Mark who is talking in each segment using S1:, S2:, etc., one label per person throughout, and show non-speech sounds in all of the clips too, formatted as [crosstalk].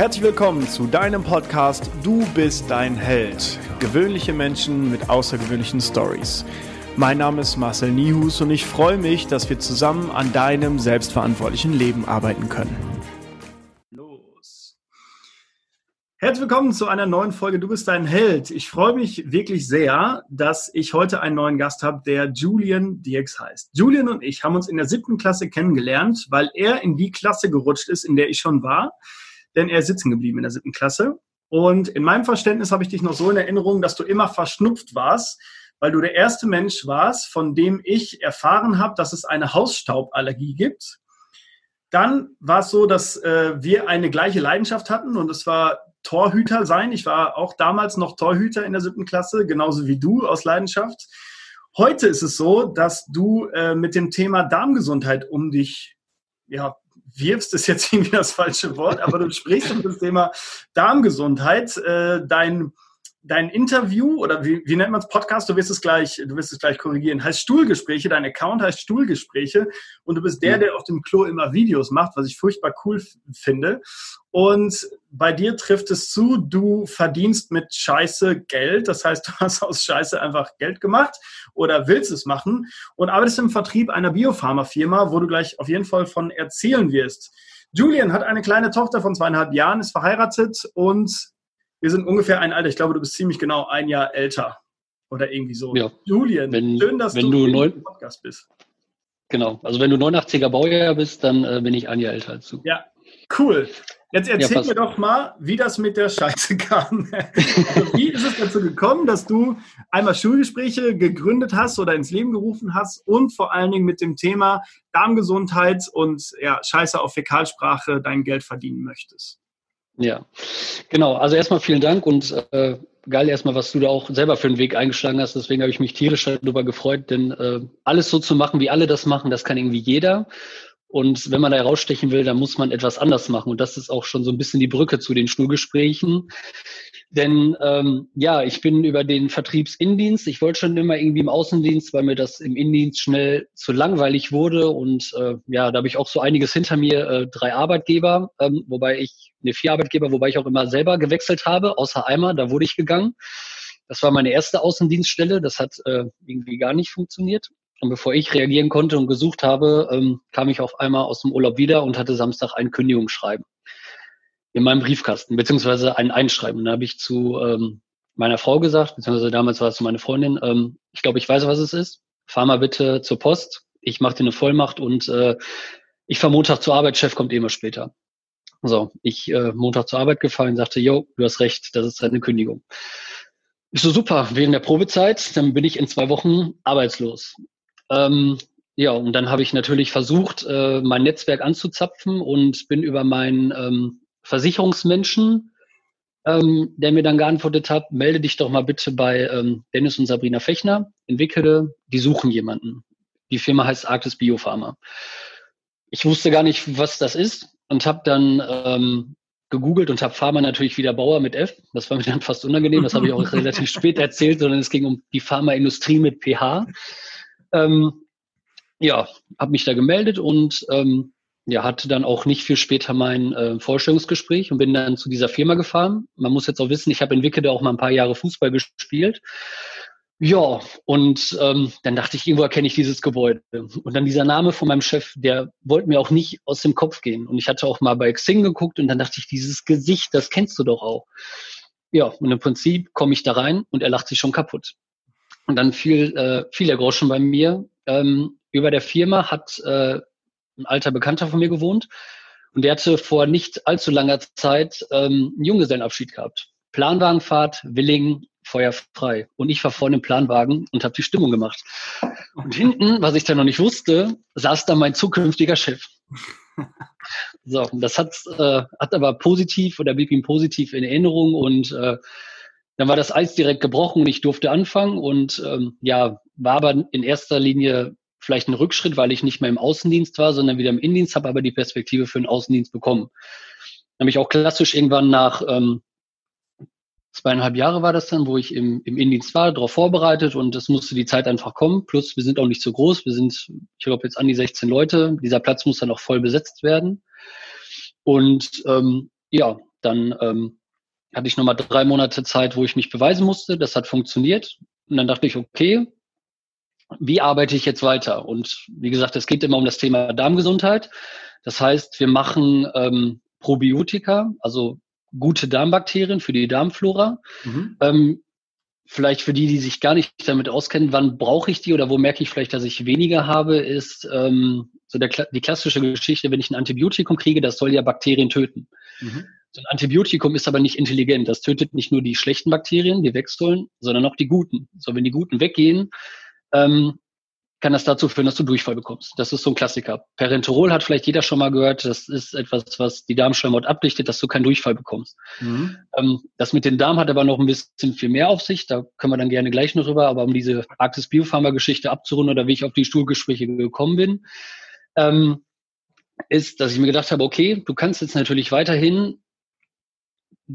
S1: Herzlich willkommen zu deinem Podcast Du bist dein Held. Gewöhnliche Menschen mit außergewöhnlichen Stories. Mein Name ist Marcel Nihus und ich freue mich, dass wir zusammen an deinem selbstverantwortlichen Leben arbeiten können. Los. Herzlich willkommen zu einer neuen Folge Du bist dein Held. Ich freue mich wirklich sehr, dass ich heute einen neuen Gast habe, der Julian Dierks heißt. Julian und ich haben uns in der siebten Klasse kennengelernt, weil er in die Klasse gerutscht ist, in der ich schon war denn er ist sitzen geblieben in der siebten Klasse. Und in meinem Verständnis habe ich dich noch so in Erinnerung, dass du immer verschnupft warst, weil du der erste Mensch warst, von dem ich erfahren habe, dass es eine Hausstauballergie gibt. Dann war es so, dass äh, wir eine gleiche Leidenschaft hatten und es war Torhüter sein. Ich war auch damals noch Torhüter in der siebten Klasse, genauso wie du aus Leidenschaft. Heute ist es so, dass du äh, mit dem Thema Darmgesundheit um dich ja, wirfst, ist jetzt [laughs] irgendwie das falsche Wort, aber du sprichst um das Thema Darmgesundheit. Äh, dein, dein Interview oder wie, wie nennt man es Podcast? Du wirst es gleich, du wirst es gleich korrigieren. Heißt Stuhlgespräche. Dein Account heißt Stuhlgespräche und du bist der, der auf dem Klo immer Videos macht, was ich furchtbar cool finde. Und bei dir trifft es zu, du verdienst mit Scheiße Geld. Das heißt, du hast aus Scheiße einfach Geld gemacht oder willst es machen und arbeitest im Vertrieb einer Biopharmafirma, wo du gleich auf jeden Fall von erzählen wirst. Julian hat eine kleine Tochter von zweieinhalb Jahren, ist verheiratet und wir sind ungefähr ein Alter. Ich glaube, du bist ziemlich genau ein Jahr älter oder irgendwie so.
S2: Ja.
S1: Julian,
S2: wenn, schön, dass wenn du, du im Podcast bist. Genau. Also wenn du 89er Baujahr bist, dann äh, bin ich ein Jahr älter als du.
S1: Ja, cool. Jetzt erzähl ja, mir doch mal, wie das mit der Scheiße kam. [laughs] also wie ist es dazu gekommen, dass du einmal Schulgespräche gegründet hast oder ins Leben gerufen hast und vor allen Dingen mit dem Thema Darmgesundheit und ja, Scheiße auf Fäkalsprache dein Geld verdienen möchtest?
S2: Ja, genau. Also erstmal vielen Dank und äh, geil erstmal, was du da auch selber für einen Weg eingeschlagen hast. Deswegen habe ich mich tierisch darüber gefreut, denn äh, alles so zu machen, wie alle das machen, das kann irgendwie jeder. Und wenn man da herausstechen will, dann muss man etwas anders machen. Und das ist auch schon so ein bisschen die Brücke zu den Schulgesprächen. Denn ähm, ja, ich bin über den Vertriebsindienst, ich wollte schon immer irgendwie im Außendienst, weil mir das im Indienst schnell zu langweilig wurde. Und äh, ja, da habe ich auch so einiges hinter mir, äh, drei Arbeitgeber, ähm, wobei ich, ne, vier Arbeitgeber, wobei ich auch immer selber gewechselt habe, außer einmal, da wurde ich gegangen. Das war meine erste Außendienststelle, das hat äh, irgendwie gar nicht funktioniert. Und bevor ich reagieren konnte und gesucht habe, ähm, kam ich auf einmal aus dem Urlaub wieder und hatte Samstag ein Kündigungsschreiben in meinem Briefkasten, beziehungsweise ein Einschreiben. Da habe ich zu ähm, meiner Frau gesagt, beziehungsweise damals war es meine Freundin, ähm, ich glaube, ich weiß, was es ist. Fahr mal bitte zur Post. Ich mache dir eine Vollmacht und äh, ich fahre Montag zur Arbeit, Chef kommt eh immer später. So, ich äh, Montag zur Arbeit gefahren, sagte, jo, du hast recht, das ist eine Kündigung. Ich so, super, während der Probezeit, dann bin ich in zwei Wochen arbeitslos. Ähm, ja, und dann habe ich natürlich versucht, äh, mein Netzwerk anzuzapfen und bin über meinen ähm, Versicherungsmenschen, ähm, der mir dann geantwortet hat, melde dich doch mal bitte bei ähm, Dennis und Sabrina Fechner, entwickle, die suchen jemanden. Die Firma heißt Arktis Biopharma. Ich wusste gar nicht, was das ist und habe dann ähm, gegoogelt und habe Pharma natürlich wieder Bauer mit F. Das war mir dann fast unangenehm, das habe ich auch relativ [laughs] spät erzählt, sondern es ging um die Pharmaindustrie mit PH. Ähm, ja, habe mich da gemeldet und ähm, ja, hatte dann auch nicht viel später mein äh, Vorstellungsgespräch und bin dann zu dieser Firma gefahren. Man muss jetzt auch wissen, ich habe in Wickede auch mal ein paar Jahre Fußball gespielt. Ja, und ähm, dann dachte ich, irgendwo erkenne ich dieses Gebäude. Und dann dieser Name von meinem Chef, der wollte mir auch nicht aus dem Kopf gehen. Und ich hatte auch mal bei Xing geguckt und dann dachte ich, dieses Gesicht, das kennst du doch auch. Ja, und im Prinzip komme ich da rein und er lacht sich schon kaputt. Und dann fiel, äh, fiel der Groschen bei mir. Ähm, über der Firma hat äh, ein alter Bekannter von mir gewohnt und der hatte vor nicht allzu langer Zeit ähm, einen Junggesellenabschied gehabt. Planwagenfahrt, Willing, Feuer frei. Und ich war vorne im Planwagen und habe die Stimmung gemacht. Und hinten, was ich da noch nicht wusste, saß da mein zukünftiger Chef. So, das hat, äh, hat aber positiv oder blieb ihm positiv in Erinnerung und äh, dann war das Eis direkt gebrochen und ich durfte anfangen und ähm, ja, war aber in erster Linie vielleicht ein Rückschritt, weil ich nicht mehr im Außendienst war, sondern wieder im Innendienst, habe aber die Perspektive für den Außendienst bekommen. Dann habe ich auch klassisch irgendwann nach ähm, zweieinhalb Jahre war das dann, wo ich im, im Innendienst war, darauf vorbereitet und es musste die Zeit einfach kommen. Plus wir sind auch nicht so groß, wir sind, ich glaube, jetzt an die 16 Leute. Dieser Platz muss dann auch voll besetzt werden. Und ähm, ja, Dann ähm, hatte ich nochmal drei Monate Zeit, wo ich mich beweisen musste. Das hat funktioniert. Und dann dachte ich, okay, wie arbeite ich jetzt weiter? Und wie gesagt, es geht immer um das Thema Darmgesundheit. Das heißt, wir machen ähm, Probiotika, also gute Darmbakterien für die Darmflora. Mhm. Ähm, vielleicht für die, die sich gar nicht damit auskennen, wann brauche ich die oder wo merke ich vielleicht, dass ich weniger habe, ist ähm, so der, die klassische Geschichte, wenn ich ein Antibiotikum kriege, das soll ja Bakterien töten. Mhm. So ein Antibiotikum ist aber nicht intelligent. Das tötet nicht nur die schlechten Bakterien, die weg sollen, sondern auch die guten. So, wenn die guten weggehen, ähm, kann das dazu führen, dass du Durchfall bekommst. Das ist so ein Klassiker. Perenterol hat vielleicht jeder schon mal gehört. Das ist etwas, was die Darmschleimhaut abdichtet, dass du keinen Durchfall bekommst. Mhm. Ähm, das mit den Darm hat aber noch ein bisschen viel mehr auf sich. Da können wir dann gerne gleich noch drüber. Aber um diese Arktis Biopharma Geschichte abzurunden oder wie ich auf die Stuhlgespräche gekommen bin, ähm, ist, dass ich mir gedacht habe, okay, du kannst jetzt natürlich weiterhin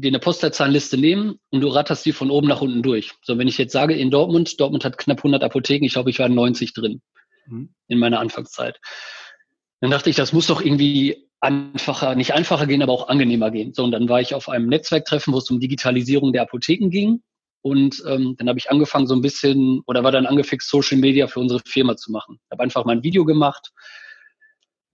S2: dir eine Postleitzahlenliste nehmen und du ratterst die von oben nach unten durch. So, wenn ich jetzt sage, in Dortmund, Dortmund hat knapp 100 Apotheken, ich glaube, ich war 90 drin mhm. in meiner Anfangszeit. Dann dachte ich, das muss doch irgendwie einfacher, nicht einfacher gehen, aber auch angenehmer gehen. So, und dann war ich auf einem Netzwerktreffen, wo es um Digitalisierung der Apotheken ging. Und ähm, dann habe ich angefangen, so ein bisschen, oder war dann angefixt, Social Media für unsere Firma zu machen. Habe einfach mal ein Video gemacht,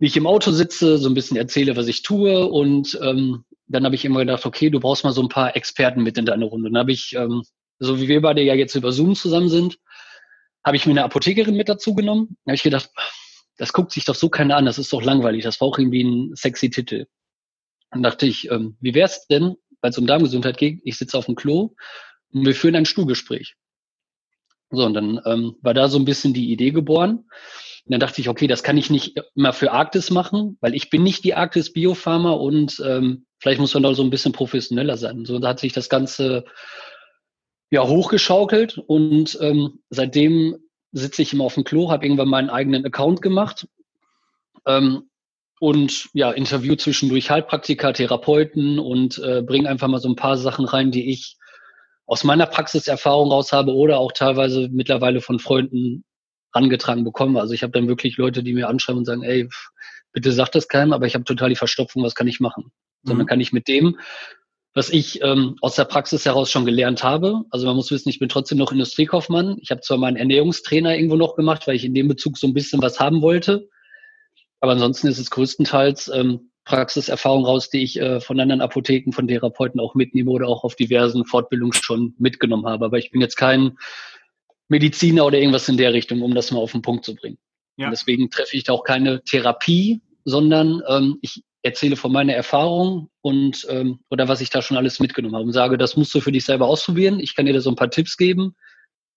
S2: wie ich im Auto sitze, so ein bisschen erzähle, was ich tue und ähm, dann habe ich immer gedacht, okay, du brauchst mal so ein paar Experten mit in deine Runde. Dann habe ich, ähm, so wie wir beide ja jetzt über Zoom zusammen sind, habe ich mir eine Apothekerin mit dazu genommen. Da habe ich gedacht, das guckt sich doch so keiner an, das ist doch langweilig, das war auch irgendwie ein sexy Titel. Dann dachte ich, ähm, wie wär's denn, weil es um Darmgesundheit geht, ich sitze auf dem Klo und wir führen ein Stuhlgespräch. So, und dann ähm, war da so ein bisschen die Idee geboren. Und dann dachte ich, okay, das kann ich nicht immer für Arktis machen, weil ich bin nicht die Arktis Biopharma und ähm, vielleicht muss man da so ein bisschen professioneller sein. So da hat sich das Ganze ja hochgeschaukelt und ähm, seitdem sitze ich immer auf dem Klo, habe irgendwann meinen eigenen Account gemacht ähm, und ja, interview zwischendurch Heilpraktiker, Therapeuten und äh, bringe einfach mal so ein paar Sachen rein, die ich aus meiner Praxiserfahrung raus habe oder auch teilweise mittlerweile von Freunden angetragen bekomme. Also ich habe dann wirklich Leute, die mir anschreiben und sagen, ey, bitte sag das keinem, aber ich habe total die Verstopfung, was kann ich machen? Mhm. Sondern kann ich mit dem, was ich ähm, aus der Praxis heraus schon gelernt habe. Also man muss wissen, ich bin trotzdem noch Industriekaufmann. Ich habe zwar meinen Ernährungstrainer irgendwo noch gemacht, weil ich in dem Bezug so ein bisschen was haben wollte. Aber ansonsten ist es größtenteils ähm, Praxiserfahrung raus, die ich äh, von anderen Apotheken, von Therapeuten auch mitnehme oder auch auf diversen Fortbildungen schon mitgenommen habe. Aber ich bin jetzt kein Mediziner oder irgendwas in der Richtung, um das mal auf den Punkt zu bringen. Ja. Und deswegen treffe ich da auch keine Therapie, sondern ähm, ich erzähle von meiner Erfahrung und ähm, oder was ich da schon alles mitgenommen habe und sage, das musst du für dich selber ausprobieren. Ich kann dir da so ein paar Tipps geben,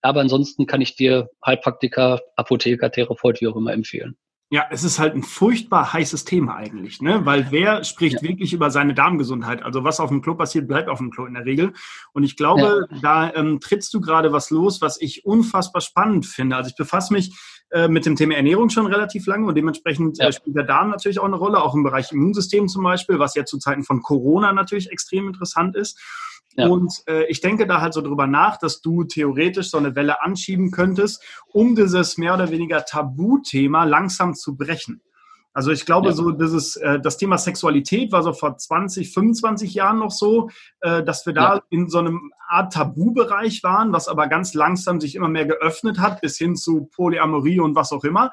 S2: aber ansonsten kann ich dir Heilpraktiker, Apotheker, Therapeut, wie auch immer empfehlen.
S1: Ja, es ist halt ein furchtbar heißes Thema eigentlich, ne? Weil wer spricht ja. wirklich über seine Darmgesundheit? Also was auf dem Klo passiert, bleibt auf dem Klo in der Regel. Und ich glaube, ja. da ähm, trittst du gerade was los, was ich unfassbar spannend finde. Also ich befasse mich äh, mit dem Thema Ernährung schon relativ lange und dementsprechend ja. äh, spielt der Darm natürlich auch eine Rolle, auch im Bereich Immunsystem zum Beispiel, was ja zu Zeiten von Corona natürlich extrem interessant ist. Ja. Und äh, ich denke da halt so drüber nach, dass du theoretisch so eine Welle anschieben könntest, um dieses mehr oder weniger Tabuthema langsam zu brechen. Also ich glaube, ja. so dieses, äh, das Thema Sexualität war so vor 20, 25 Jahren noch so, äh, dass wir da ja. in so einem Art Tabubereich waren, was aber ganz langsam sich immer mehr geöffnet hat, bis hin zu Polyamorie und was auch immer.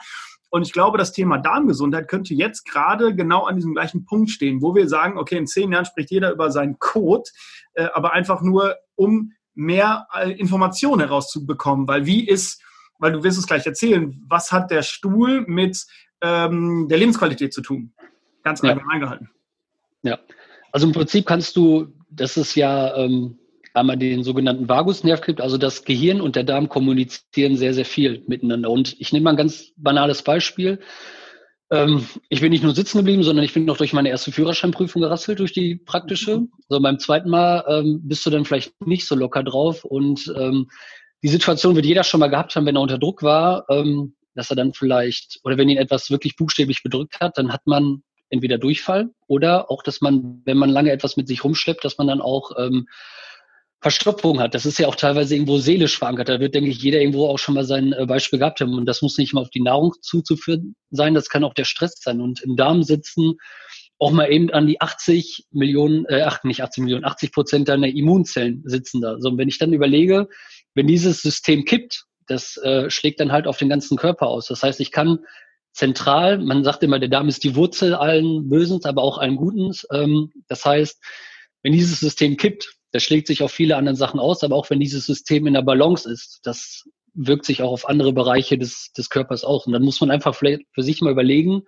S1: Und ich glaube, das Thema Darmgesundheit könnte jetzt gerade genau an diesem gleichen Punkt stehen, wo wir sagen, okay, in zehn Jahren spricht jeder über seinen Code, äh, aber einfach nur, um mehr äh, Informationen herauszubekommen. Weil wie ist, weil du wirst es gleich erzählen, was hat der Stuhl mit ähm, der Lebensqualität zu tun? Ganz allgemein ja. gehalten.
S2: Ja, also im Prinzip kannst du, das ist ja ähm, einmal den sogenannten Vagusnerv gibt. Also das Gehirn und der Darm kommunizieren sehr, sehr viel miteinander. Und ich nehme mal ein ganz banales Beispiel. Ähm, ich bin nicht nur sitzen geblieben, sondern ich bin noch durch meine erste Führerscheinprüfung gerasselt, durch die praktische. So beim zweiten Mal ähm, bist du dann vielleicht nicht so locker drauf. Und ähm, die Situation wird jeder schon mal gehabt haben, wenn er unter Druck war, ähm, dass er dann vielleicht, oder wenn ihn etwas wirklich buchstäblich bedrückt hat, dann hat man entweder Durchfall oder auch, dass man, wenn man lange etwas mit sich rumschleppt, dass man dann auch ähm, Verstopfung hat. Das ist ja auch teilweise irgendwo seelisch verankert. Da wird, denke ich, jeder irgendwo auch schon mal sein äh, Beispiel gehabt haben. Und das muss nicht mal auf die Nahrung zuzuführen sein, das kann auch der Stress sein. Und im Darm sitzen auch mal eben an die 80 Millionen, äh, ach, nicht 80 Millionen, 80 Prozent deiner Immunzellen sitzen da. So, und wenn ich dann überlege, wenn dieses System kippt, das äh, schlägt dann halt auf den ganzen Körper aus. Das heißt, ich kann zentral, man sagt immer, der Darm ist die Wurzel allen Bösens, aber auch allen Gutens. Ähm, das heißt, wenn dieses System kippt, das schlägt sich auf viele andere Sachen aus, aber auch wenn dieses System in der Balance ist, das wirkt sich auch auf andere Bereiche des, des Körpers aus. Und dann muss man einfach vielleicht für sich mal überlegen,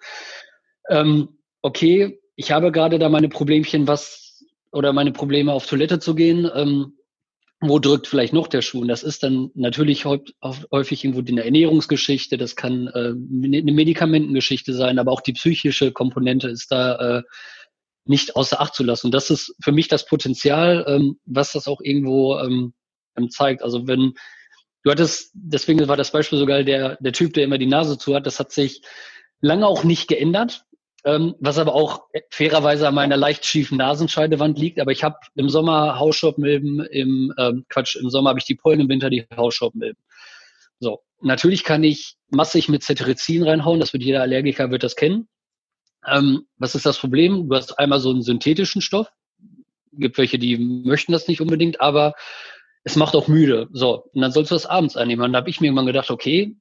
S2: ähm, okay, ich habe gerade da meine Problemchen, was oder meine Probleme auf Toilette zu gehen. Ähm, wo drückt vielleicht noch der Schuh? Und das ist dann natürlich häufig irgendwo in der Ernährungsgeschichte, das kann äh, eine Medikamentengeschichte sein, aber auch die psychische Komponente ist da äh, nicht außer Acht zu lassen. Und das ist für mich das Potenzial, ähm, was das auch irgendwo ähm, zeigt. Also wenn du hattest, deswegen war das Beispiel sogar der, der Typ, der immer die Nase zu hat, das hat sich lange auch nicht geändert ähm, was aber auch fairerweise an meiner leicht schiefen Nasenscheidewand liegt. Aber ich habe im Sommer Hausstaubmilben, im ähm, Quatsch, im Sommer habe ich die Pollen, im Winter die Hausstaubmilben. So, natürlich kann ich massig mit Cetirizin reinhauen, das wird jeder Allergiker wird das kennen. Ähm, was ist das Problem? Du hast einmal so einen synthetischen Stoff, gibt welche, die möchten das nicht unbedingt, aber es macht auch müde. So, und dann sollst du das abends einnehmen. Und da habe ich mir irgendwann gedacht, okay,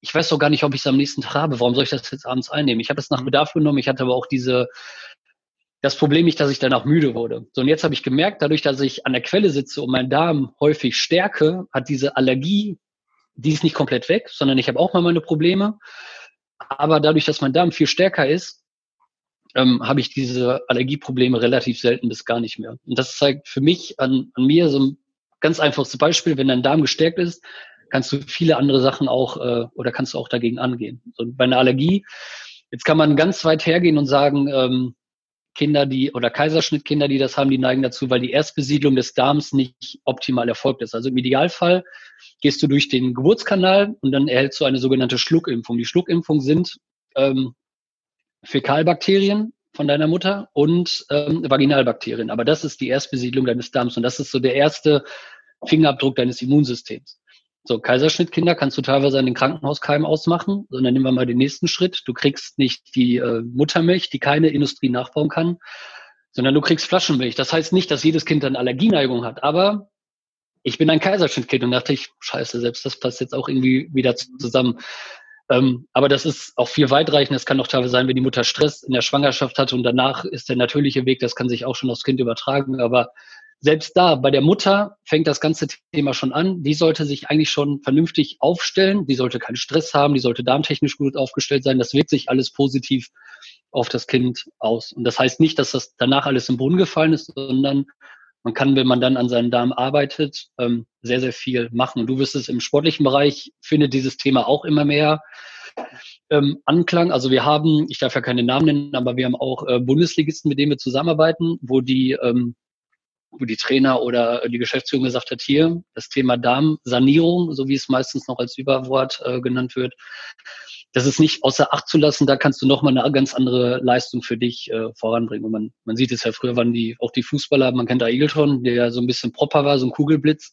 S2: ich weiß doch gar nicht, ob ich es am nächsten Tag habe. Warum soll ich das jetzt abends einnehmen? Ich habe es nach Bedarf genommen. Ich hatte aber auch diese, das Problem nicht, dass ich danach müde wurde. So, und jetzt habe ich gemerkt, dadurch, dass ich an der Quelle sitze und meinen Darm häufig stärke, hat diese Allergie, die ist nicht komplett weg, sondern ich habe auch mal meine Probleme. Aber dadurch, dass mein Darm viel stärker ist, ähm, habe ich diese Allergieprobleme relativ selten bis gar nicht mehr. Und das zeigt für mich an, an mir so ein ganz einfaches Beispiel, wenn dein Darm gestärkt ist, kannst du viele andere Sachen auch äh, oder kannst du auch dagegen angehen. Und bei einer Allergie, jetzt kann man ganz weit hergehen und sagen, ähm, Kinder, die oder Kaiserschnittkinder, die das haben, die neigen dazu, weil die Erstbesiedlung des Darms nicht optimal erfolgt ist. Also im Idealfall gehst du durch den Geburtskanal und dann erhältst du eine sogenannte Schluckimpfung. Die Schluckimpfung sind ähm, Fäkalbakterien von deiner Mutter und ähm, Vaginalbakterien. Aber das ist die Erstbesiedlung deines Darms und das ist so der erste Fingerabdruck deines Immunsystems. So, Kaiserschnittkinder kannst du teilweise an den Krankenhauskeimen ausmachen, sondern nehmen wir mal den nächsten Schritt. Du kriegst nicht die äh, Muttermilch, die keine Industrie nachbauen kann, sondern du kriegst Flaschenmilch. Das heißt nicht, dass jedes Kind dann Allergieneigung hat, aber ich bin ein Kaiserschnittkind und dachte ich, scheiße, selbst das passt jetzt auch irgendwie wieder zusammen. Ähm, aber das ist auch viel weitreichend. Es kann auch teilweise sein, wenn die Mutter Stress in der Schwangerschaft hat und danach ist der natürliche Weg, das kann sich auch schon aufs Kind übertragen. Aber selbst da, bei der Mutter fängt das ganze Thema schon an. Die sollte sich eigentlich schon vernünftig aufstellen. Die sollte keinen Stress haben. Die sollte darmtechnisch gut aufgestellt sein. Das wirkt sich alles positiv auf das Kind aus. Und das heißt nicht, dass das danach alles im Brunnen gefallen ist, sondern man kann, wenn man dann an seinem Darm arbeitet, ähm, sehr, sehr viel machen. Du wirst es im sportlichen Bereich, findet dieses Thema auch immer mehr ähm, Anklang. Also wir haben, ich darf ja keine Namen nennen, aber wir haben auch äh, Bundesligisten, mit denen wir zusammenarbeiten, wo die ähm, wo die Trainer oder die Geschäftsführung gesagt hat, hier das Thema Darmsanierung, so wie es meistens noch als Überwort äh, genannt wird, das ist nicht außer Acht zu lassen, da kannst du nochmal eine ganz andere Leistung für dich äh, voranbringen. Und man, man sieht es ja, früher waren die, auch die Fußballer, man kennt da Eagleton, der ja so ein bisschen proper war, so ein Kugelblitz.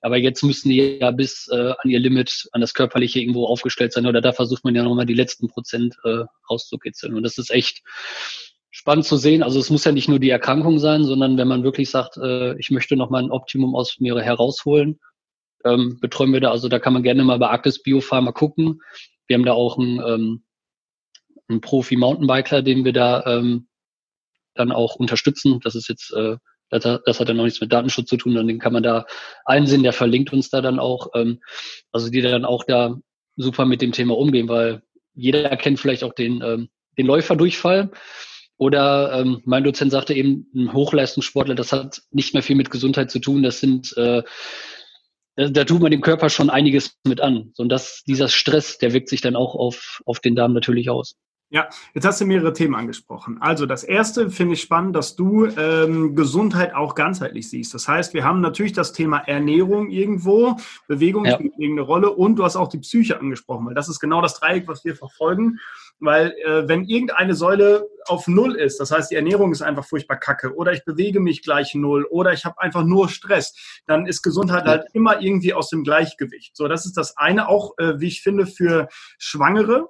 S2: Aber jetzt müssen die ja bis äh, an ihr Limit, an das Körperliche irgendwo aufgestellt sein. Oder da versucht man ja nochmal die letzten Prozent äh, rauszukitzeln. Und das ist echt, spannend zu sehen. Also es muss ja nicht nur die Erkrankung sein, sondern wenn man wirklich sagt, äh, ich möchte noch mal ein Optimum aus mir herausholen, ähm, betreuen wir da. Also da kann man gerne mal bei Actis Biopharma gucken. Wir haben da auch einen, ähm, einen Profi-Mountainbiker, den wir da ähm, dann auch unterstützen. Das ist jetzt, äh, das, das hat ja noch nichts mit Datenschutz zu tun, sondern den kann man da einsehen, der verlinkt uns da dann auch. Ähm, also die dann auch da super mit dem Thema umgehen, weil jeder kennt vielleicht auch den, ähm, den Läuferdurchfall. Oder ähm, mein Dozent sagte eben, ein Hochleistungssportler, das hat nicht mehr viel mit Gesundheit zu tun. Das sind, äh, da, da tut man dem Körper schon einiges mit an. Und das, dieser Stress, der wirkt sich dann auch auf, auf den Darm natürlich aus.
S1: Ja, jetzt hast du mehrere Themen angesprochen. Also das erste finde ich spannend, dass du ähm, Gesundheit auch ganzheitlich siehst. Das heißt, wir haben natürlich das Thema Ernährung irgendwo, Bewegung ja. spielt irgendeine Rolle und du hast auch die Psyche angesprochen, weil das ist genau das Dreieck, was wir verfolgen. Weil äh, wenn irgendeine Säule auf Null ist, das heißt, die Ernährung ist einfach furchtbar kacke oder ich bewege mich gleich Null oder ich habe einfach nur Stress, dann ist Gesundheit halt immer irgendwie aus dem Gleichgewicht. So, das ist das eine, auch äh, wie ich finde, für Schwangere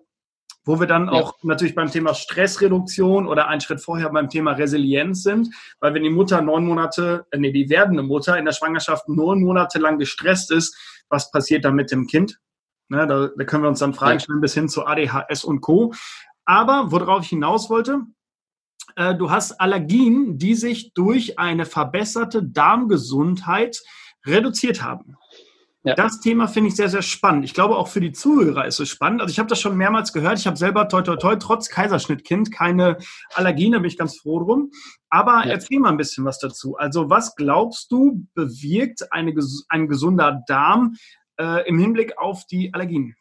S1: wo wir dann ja. auch natürlich beim Thema Stressreduktion oder einen Schritt vorher beim Thema Resilienz sind, weil wenn die Mutter neun Monate, äh, nee, die werdende Mutter in der Schwangerschaft neun Monate lang gestresst ist, was passiert dann mit dem Kind? Ne, da, da können wir uns dann Fragen stellen bis hin zu ADHS und Co. Aber worauf ich hinaus wollte, äh, du hast Allergien, die sich durch eine verbesserte Darmgesundheit reduziert haben. Ja. Das Thema finde ich sehr, sehr spannend. Ich glaube, auch für die Zuhörer ist es spannend. Also ich habe das schon mehrmals gehört. Ich habe selber toi toi toi trotz Kaiserschnittkind keine Allergien, da bin ich ganz froh drum. Aber ja. erzähl mal ein bisschen was dazu. Also was glaubst du bewirkt eine, ein gesunder Darm äh, im Hinblick auf die Allergien?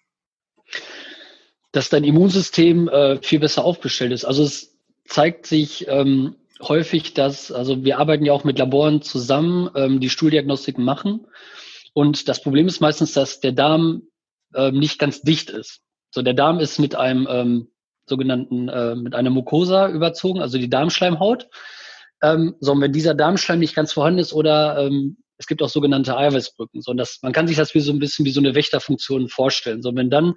S2: Dass dein Immunsystem äh, viel besser aufgestellt ist. Also es zeigt sich ähm, häufig, dass, also wir arbeiten ja auch mit Laboren zusammen, ähm, die Stuhldiagnostiken machen. Und das Problem ist meistens, dass der Darm ähm, nicht ganz dicht ist. So, der Darm ist mit einem ähm, sogenannten, äh, mit einer Mucosa überzogen, also die Darmschleimhaut. Ähm, so, und wenn dieser Darmschleim nicht ganz vorhanden ist oder ähm, es gibt auch sogenannte Eiweißbrücken, so, das, man kann sich das wie so ein bisschen wie so eine Wächterfunktion vorstellen. So, wenn dann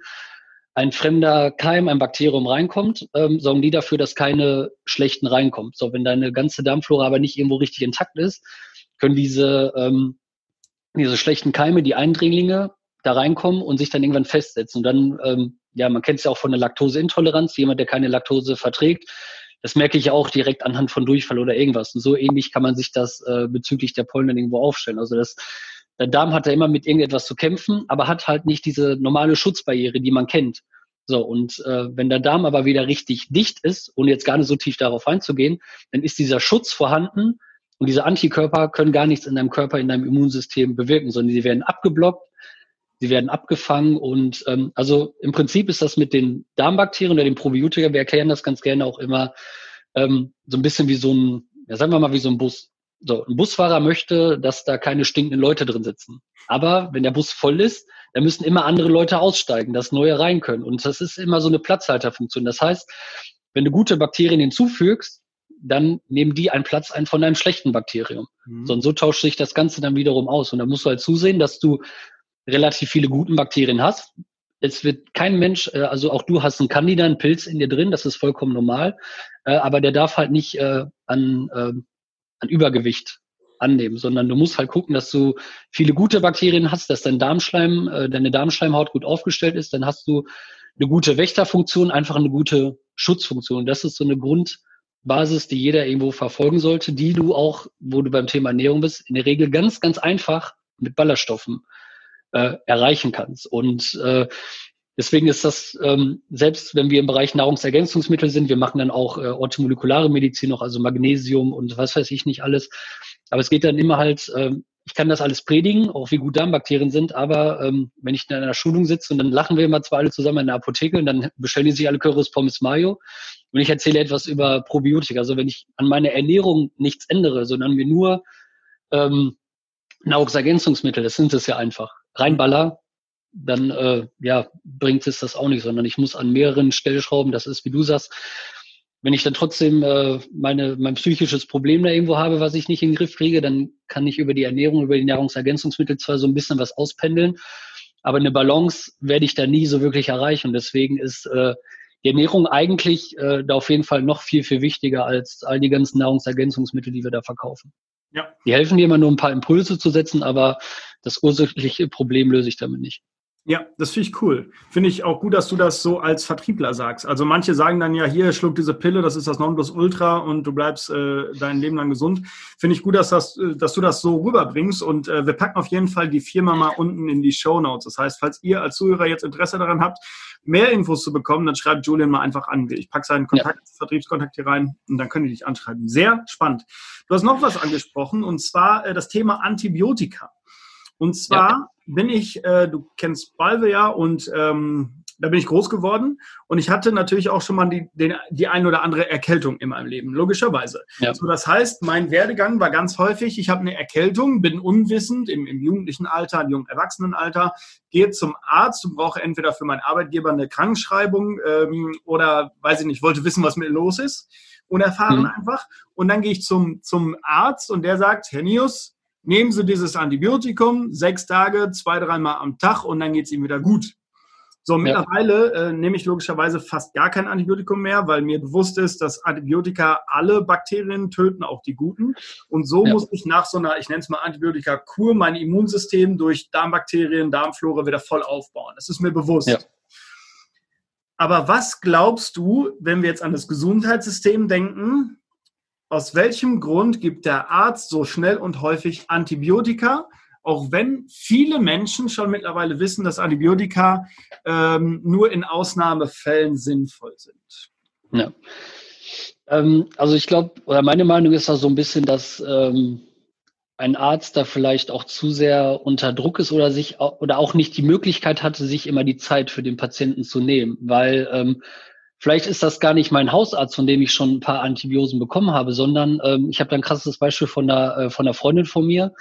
S2: ein fremder Keim, ein Bakterium reinkommt, ähm, sorgen die dafür, dass keine schlechten reinkommen. So, wenn deine ganze Darmflora aber nicht irgendwo richtig intakt ist, können diese ähm, diese schlechten Keime, die Eindringlinge da reinkommen und sich dann irgendwann festsetzen. Und dann, ähm, ja, man kennt es ja auch von der Laktoseintoleranz, jemand, der keine Laktose verträgt. Das merke ich auch direkt anhand von Durchfall oder irgendwas. Und so ähnlich kann man sich das äh, bezüglich der Pollen dann irgendwo aufstellen. Also das, der Darm hat da immer mit irgendetwas zu kämpfen, aber hat halt nicht diese normale Schutzbarriere, die man kennt. So, und äh, wenn der Darm aber wieder richtig dicht ist, ohne jetzt gar nicht so tief darauf einzugehen, dann ist dieser Schutz vorhanden, und diese Antikörper können gar nichts in deinem Körper, in deinem Immunsystem bewirken, sondern sie werden abgeblockt, sie werden abgefangen und ähm, also im Prinzip ist das mit den Darmbakterien oder den Probiotika, wir erklären das ganz gerne auch immer ähm, so ein bisschen wie so ein, ja sagen wir mal wie so ein Bus. So, ein Busfahrer möchte, dass da keine stinkenden Leute drin sitzen. Aber wenn der Bus voll ist, dann müssen immer andere Leute aussteigen, dass neue rein können. Und das ist immer so eine Platzhalterfunktion. Das heißt, wenn du gute Bakterien hinzufügst, dann nehmen die einen Platz ein von einem schlechten Bakterium. Mhm. So, und so tauscht sich das Ganze dann wiederum aus. Und da musst du halt zusehen, dass du relativ viele guten Bakterien hast. Es wird kein Mensch, äh, also auch du hast einen Candida, einen Pilz in dir drin, das ist vollkommen normal, äh, aber der darf halt nicht äh, an, an Übergewicht annehmen, sondern du musst halt gucken, dass du viele gute Bakterien hast, dass dein Darmschleim, deine Darmschleimhaut gut aufgestellt ist, dann hast du eine gute Wächterfunktion, einfach eine gute Schutzfunktion. Das ist so eine Grund, Basis, die jeder irgendwo verfolgen sollte, die du auch, wo du beim Thema Ernährung bist, in der Regel ganz, ganz einfach mit Ballaststoffen äh, erreichen kannst. Und äh, deswegen ist das, ähm, selbst wenn wir im Bereich Nahrungsergänzungsmittel sind, wir machen dann auch äh, orthomolekulare Medizin noch, also Magnesium und was weiß ich nicht alles. Aber es geht dann immer halt, äh, ich kann das alles predigen, auch wie gut Darmbakterien sind, aber ähm, wenn ich in einer Schulung sitze und dann lachen wir immer zwar alle zusammen in der Apotheke und dann bestellen die sich alle Currys Pommes Mayo und ich erzähle etwas über Probiotika. Also wenn ich an meiner Ernährung nichts ändere, sondern mir nur ähm, Nahrungsergänzungsmittel, das sind es ja einfach, reinballer, dann äh, ja, bringt es das auch nicht, sondern ich muss an mehreren Stellschrauben, das ist, wie du sagst, wenn ich dann trotzdem äh, meine, mein psychisches Problem da irgendwo habe, was ich nicht in den Griff kriege, dann kann ich über die Ernährung, über die Nahrungsergänzungsmittel zwar so ein bisschen was auspendeln, aber eine Balance werde ich da nie so wirklich erreichen. Und deswegen ist äh, die Ernährung eigentlich äh, da auf jeden Fall noch viel, viel wichtiger als all die ganzen Nahrungsergänzungsmittel, die wir da verkaufen. Ja. Die helfen dir immer nur ein paar Impulse zu setzen, aber das ursächliche Problem löse ich damit nicht.
S1: Ja, das finde ich cool. Finde ich auch gut, dass du das so als Vertriebler sagst. Also manche sagen dann ja, hier schluck diese Pille, das ist das Nonplusultra und du bleibst äh, dein Leben lang gesund. Finde ich gut, dass, das, äh, dass du das so rüberbringst und äh, wir packen auf jeden Fall die Firma mal unten in die Show Notes. Das heißt, falls ihr als Zuhörer jetzt Interesse daran habt, mehr Infos zu bekommen, dann schreibt Julian mal einfach an. Ich packe seinen Kontakt, ja. Vertriebskontakt hier rein und dann können die dich anschreiben. Sehr spannend. Du hast noch was angesprochen und zwar äh, das Thema Antibiotika. Und zwar ja. bin ich, äh, du kennst Balve ja und ähm, da bin ich groß geworden und ich hatte natürlich auch schon mal die, den, die ein oder andere Erkältung in meinem Leben, logischerweise. Ja. So, das heißt, mein Werdegang war ganz häufig, ich habe eine Erkältung, bin unwissend im, im jugendlichen Alter, im jungen Erwachsenenalter, gehe zum Arzt und brauche entweder für meinen Arbeitgeber eine Krankschreibung ähm, oder, weiß ich nicht, wollte wissen, was mit los ist unerfahren mhm. einfach. Und dann gehe ich zum, zum Arzt und der sagt, Herr Nius, nehmen Sie dieses Antibiotikum, sechs Tage, zwei, dreimal am Tag und dann geht es Ihnen wieder gut. So, mittlerweile ja. äh, nehme ich logischerweise fast gar kein Antibiotikum mehr, weil mir bewusst ist, dass Antibiotika alle Bakterien töten, auch die guten. Und so ja. muss ich nach so einer, ich nenne es mal Antibiotika-Kur, mein Immunsystem durch Darmbakterien, Darmflora wieder voll aufbauen. Das ist mir bewusst. Ja. Aber was glaubst du, wenn wir jetzt an das Gesundheitssystem denken, aus welchem Grund gibt der Arzt so schnell und häufig Antibiotika? auch wenn viele Menschen schon mittlerweile wissen, dass Antibiotika ähm, nur in Ausnahmefällen sinnvoll sind.
S2: Ja. Ähm, also ich glaube, oder meine Meinung ist da so ein bisschen, dass ähm, ein Arzt da vielleicht auch zu sehr unter Druck ist oder sich oder auch nicht die Möglichkeit hatte, sich immer die Zeit für den Patienten zu nehmen, weil ähm, Vielleicht ist das gar nicht mein Hausarzt, von dem ich schon ein paar Antibiosen bekommen habe, sondern ähm, ich habe da ein krasses Beispiel von einer, äh, von einer Freundin von mir,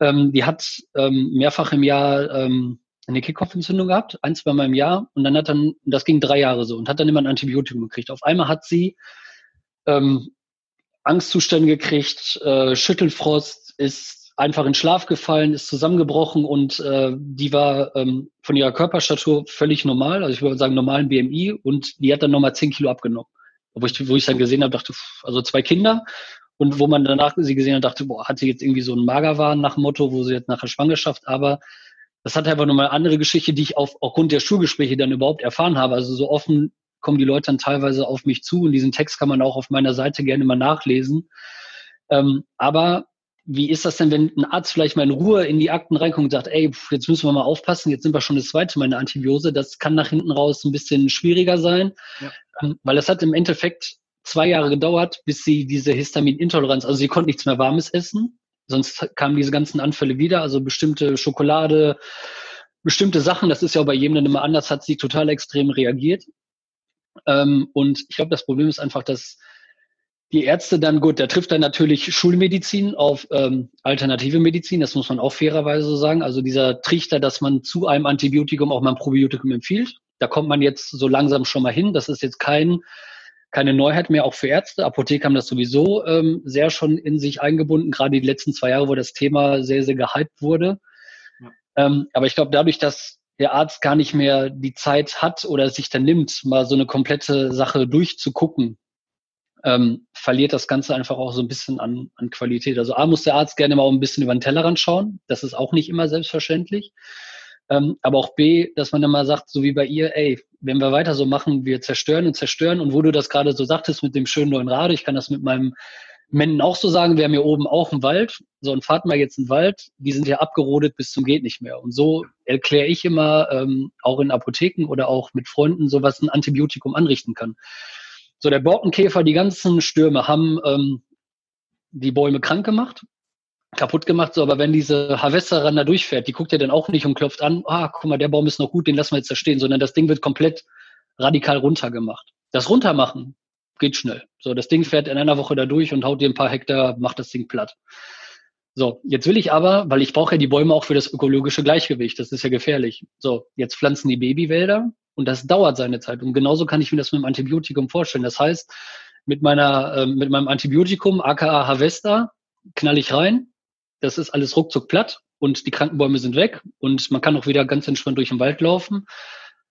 S2: ähm, die hat ähm, mehrfach im Jahr ähm, eine Kickkopfentzündung gehabt, ein, zwei Mal im Jahr. Und dann hat dann, das ging drei Jahre so und hat dann immer ein Antibiotikum gekriegt. Auf einmal hat sie ähm, Angstzustände gekriegt, äh, Schüttelfrost, ist einfach in Schlaf gefallen, ist zusammengebrochen und äh, die war ähm, von ihrer Körperstatur völlig normal, also ich würde sagen normalen BMI und die hat dann nochmal zehn Kilo abgenommen. Wo ich, wo ich dann gesehen habe, dachte, also zwei Kinder und wo man danach sie gesehen hat, dachte, boah, hat sie jetzt irgendwie so einen Magerwahn nach Motto, wo sie jetzt nach der Schwangerschaft, aber das hat einfach nochmal eine andere Geschichte, die ich auf, aufgrund der Schulgespräche dann überhaupt erfahren habe. Also so offen kommen die Leute dann teilweise auf mich zu und diesen Text kann man auch auf meiner Seite gerne mal nachlesen. Ähm, aber wie ist das denn, wenn ein Arzt vielleicht mal in Ruhe in die Akten reinkommt und sagt, ey, jetzt müssen wir mal aufpassen, jetzt sind wir schon das zweite Mal in der Antibiose, das kann nach hinten raus ein bisschen schwieriger sein, ja. ähm, weil das hat im Endeffekt zwei Jahre gedauert, bis sie diese Histaminintoleranz, also sie konnte nichts mehr Warmes essen, sonst kamen diese ganzen Anfälle wieder, also bestimmte Schokolade, bestimmte Sachen, das ist ja auch bei jedem dann immer anders, hat sie total extrem reagiert. Ähm, und ich glaube, das Problem ist einfach, dass die Ärzte dann, gut, da trifft dann natürlich Schulmedizin auf ähm, alternative Medizin, das muss man auch fairerweise so sagen. Also dieser Trichter, dass man zu einem Antibiotikum auch mal ein Probiotikum empfiehlt, da kommt man jetzt so langsam schon mal hin. Das ist jetzt kein keine Neuheit mehr, auch für Ärzte. Apotheker haben das sowieso ähm, sehr schon in sich eingebunden, gerade die letzten zwei Jahre, wo das Thema sehr, sehr gehypt wurde. Ja. Ähm, aber ich glaube, dadurch, dass der Arzt gar nicht mehr die Zeit hat oder sich dann nimmt, mal so eine komplette Sache durchzugucken, ähm, verliert das Ganze einfach auch so ein bisschen an, an Qualität. Also A muss der Arzt gerne mal ein bisschen über den Tellerrand schauen. Das ist auch nicht immer selbstverständlich. Ähm, aber auch B, dass man dann mal sagt, so wie bei ihr, ey, wenn wir weiter so machen, wir zerstören und zerstören. Und wo du das gerade so sagtest mit dem schönen neuen Rad, ich kann das mit meinem Männern auch so sagen, wir haben hier oben auch einen Wald. So, und fahrt mal jetzt einen Wald, die sind ja abgerodet bis zum geht nicht mehr. Und so erkläre ich immer, ähm, auch in Apotheken oder auch mit Freunden, so was ein Antibiotikum anrichten kann. So, der Borkenkäfer, die ganzen Stürme haben ähm, die Bäume krank gemacht kaputt gemacht, so, aber wenn diese Harvesterin da durchfährt, die guckt ja dann auch nicht und klopft an, ah, guck mal, der Baum ist noch gut, den lassen wir jetzt da stehen, sondern das Ding wird komplett radikal runtergemacht. Das Runtermachen geht schnell. So, das Ding fährt in einer Woche da durch und haut dir ein paar Hektar, macht das Ding platt. So, jetzt will ich aber, weil ich brauche ja die Bäume auch für das ökologische Gleichgewicht, das ist ja gefährlich. So, jetzt pflanzen die Babywälder und das dauert seine Zeit. Und genauso kann ich mir das mit dem Antibiotikum vorstellen. Das heißt, mit meiner, äh, mit meinem Antibiotikum, aka Harvester, knall ich rein, das ist alles ruckzuck platt und die Krankenbäume sind weg und man kann auch wieder ganz entspannt durch den Wald laufen.